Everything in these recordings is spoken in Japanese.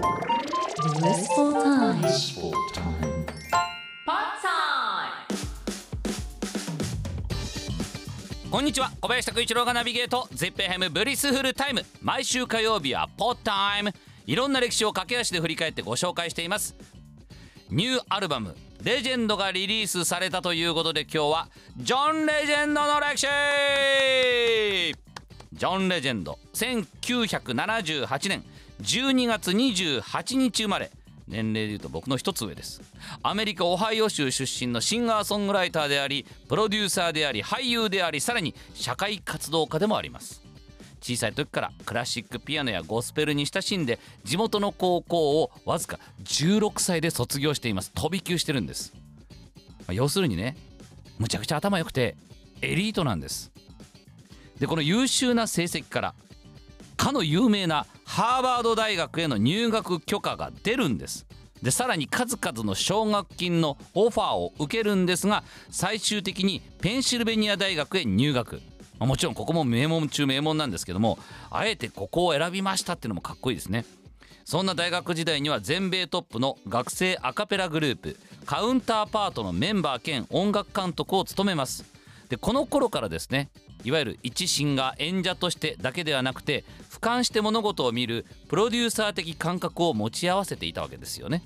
Blissful time. Blissful time. Pod Time. こんにちは小林拓一郎がナビゲート ZIPFM ブリスフルタイム毎週火曜日は Pod Time いろんな歴史を駆け足で振り返ってご紹介していますニューアルバム「レジェンド」がリリースされたということで今日はジョン・レジェンドの歴史ジョン・レジェンド1978年12月28日生まれ。年齢でいうと僕の一つ上です。アメリカ・オハイオ州出身のシンガーソングライターでありプロデューサーであり俳優でありさらに社会活動家でもあります。小さい時からクラシックピアノやゴスペルに親しんで地元の高校をわずか16歳で卒業しています。飛び級してるんです、まあ要するにねむちゃくちゃ頭良くてエリートなんです。でこの優秀な成績からかの有名なハーバード大学への入学許可が出るんです。でさらに数々の奨学金のオファーを受けるんですが最終的にペンシルベニア大学へ入学。もちろんここも名門中名門なんですけどもあえてここを選びましたっていうのもかっこいいですね。そんな大学時代には全米トップの学生アカペラグループカウンターパートのメンバー兼音楽監督を務めます。でこの頃からですねいわゆる一シンガー演者としてだけではなくて俯瞰して物事を見るプロデューサー的感覚を持ち合わせていたわけですよね。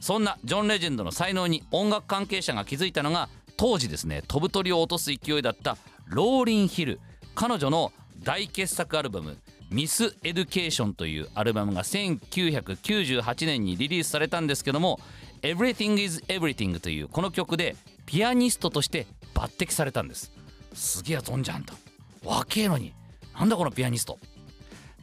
そんなジョン・レジェンドの才能に音楽関係者が気づいたのが当時ですね飛ぶ鳥を落とす勢いだったローリン・ヒル彼女の大傑作アルバム「ミス・エデュケーション」というアルバムが1998年にリリースされたんですけども「Everything is Everything」というこの曲でピアニストとして抜擢されたんです。すげえ飛んじゃんと若えのに。なんだこのピアニスト。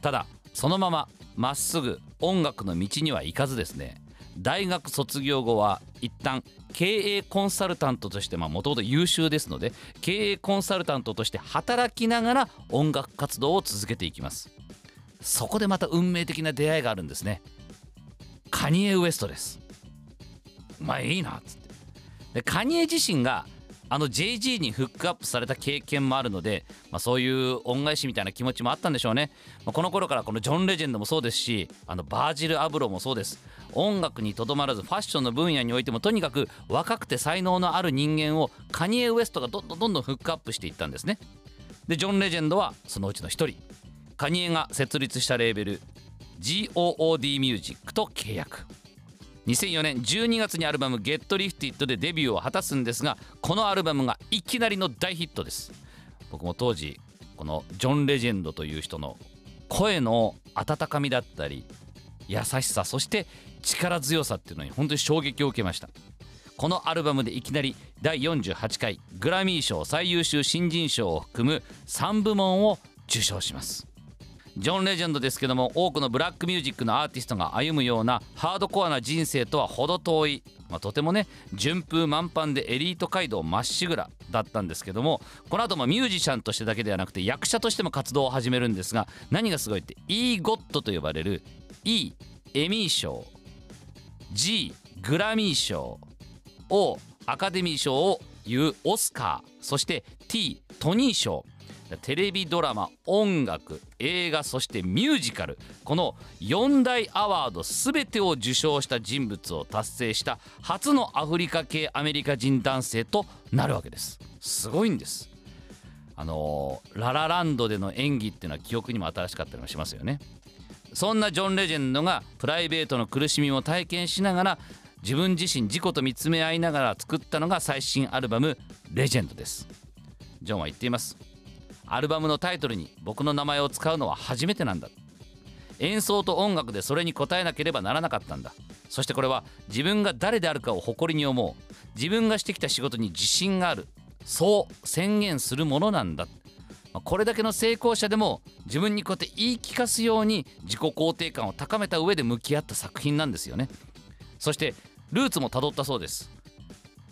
ただそのまままっすぐ音楽の道には行かずですね。大学卒業後は一旦経営コンサルタントとしてもともと優秀ですので経営コンサルタントとして働きながら音楽活動を続けていきます。そこでまた運命的な出会いがあるんですね。カニエ・ウエストです。お前いいなっつって。でカニエ自身があの JG にフックアップされた経験もあるので、まあ、そういう恩返しみたいな気持ちもあったんでしょうね、まあ、この頃からこのジョン・レジェンドもそうですしあのバージル・アブロもそうです。音楽にとどまらずファッションの分野においてもとにかく若くて才能のある人間をカニエ・ウエストがどんどんどんどんフックアップしていったんですね。でジョン・レジェンドはそのうちの一人。カニエが設立したレーベル GOOD ミュージックと契約。2004年12月にアルバム「Get Lifted」でデビューを果たすんですがこのアルバムがいきなりの大ヒットです。僕も当時このジョン・レジェンドという人の声の温かみだったり優しさそして力強さっていうのに本当に衝撃を受けました。このアルバムでいきなり第48回グラミー賞最優秀新人賞を含む3部門を受賞します。ジョン・レジェンドですけども多くのブラックミュージックのアーティストが歩むようなハードコアな人生とは程遠い、まあ、とてもね順風満帆でエリート街道まっしぐらだったんですけどもこの後もミュージシャンとしてだけではなくて役者としても活動を始めるんですが何がすごいって EGOT と呼ばれる E エミー賞 G グラミー賞 O アカデミー賞をいうオスカーそして T トニー賞。テレビドラマ音楽映画そしてミュージカル。この4大アワード全てを受賞した人物を達成した初のアフリカ系アメリカ人男性となるわけです。すごいんです。あのーララランドでの演技っていうのは記憶にも新しかったりもしますよね。そんなジョン・レジェンドがプライベートの苦しみも体験しながら自分自身自己と見つめ合いながら作ったのが最新アルバム「レジェンド」です。ジョンは言っています。アルバムのタイトルに僕の名前を使うのは初めてなんだ。演奏と音楽でそれに応えなければならなかったんだ。そしてこれは自分が誰であるかを誇りに思う。自分がしてきた仕事に自信がある。そう宣言するものなんだ。まこれだけの成功者でも自分にこうやって言い聞かすように自己肯定感を高めた上で向き合った作品なんですよね。そしてルーツもたどったそうです。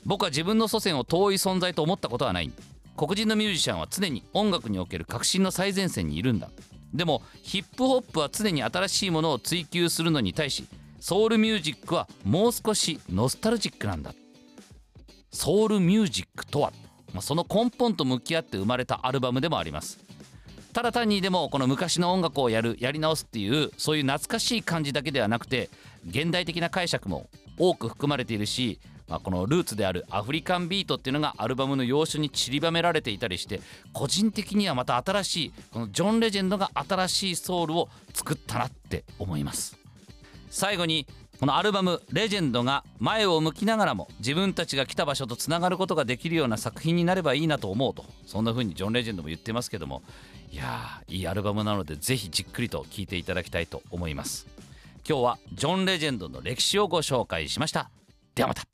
僕は自分の祖先を遠い存在と思ったことはない。黒人のミュージシャンは常に音楽における革新の最前線にいるんだ。でもヒップホップは常に新しいものを追求するのに対しソウルミュージックはもう少しノスタルジックなんだ。ソウルミュージックとは、ま、その根本と向き合って生まれたアルバムでもあります。ただ単にでもこの昔の音楽をやるやり直すっていうそういう懐かしい感じだけではなくて現代的な解釈も多く含まれているし、まあ、このルーツであるアフリカンビートっていうのがアルバムの要所に散りばめられていたりして個人的にはまた新しいこのジョン・レジェンドが新しいソウルを作ったなって思います。最後にこのアルバム「レジェンド」が前を向きながらも自分たちが来た場所とつながることができるような作品になればいいなと思うとそんな風にジョン・レジェンドも言ってますけどもいやいいアルバムなのでぜひじっくりと聴いていただきたいと思います。今日はジョン・レジェンドの歴史をご紹介しました。ではまた。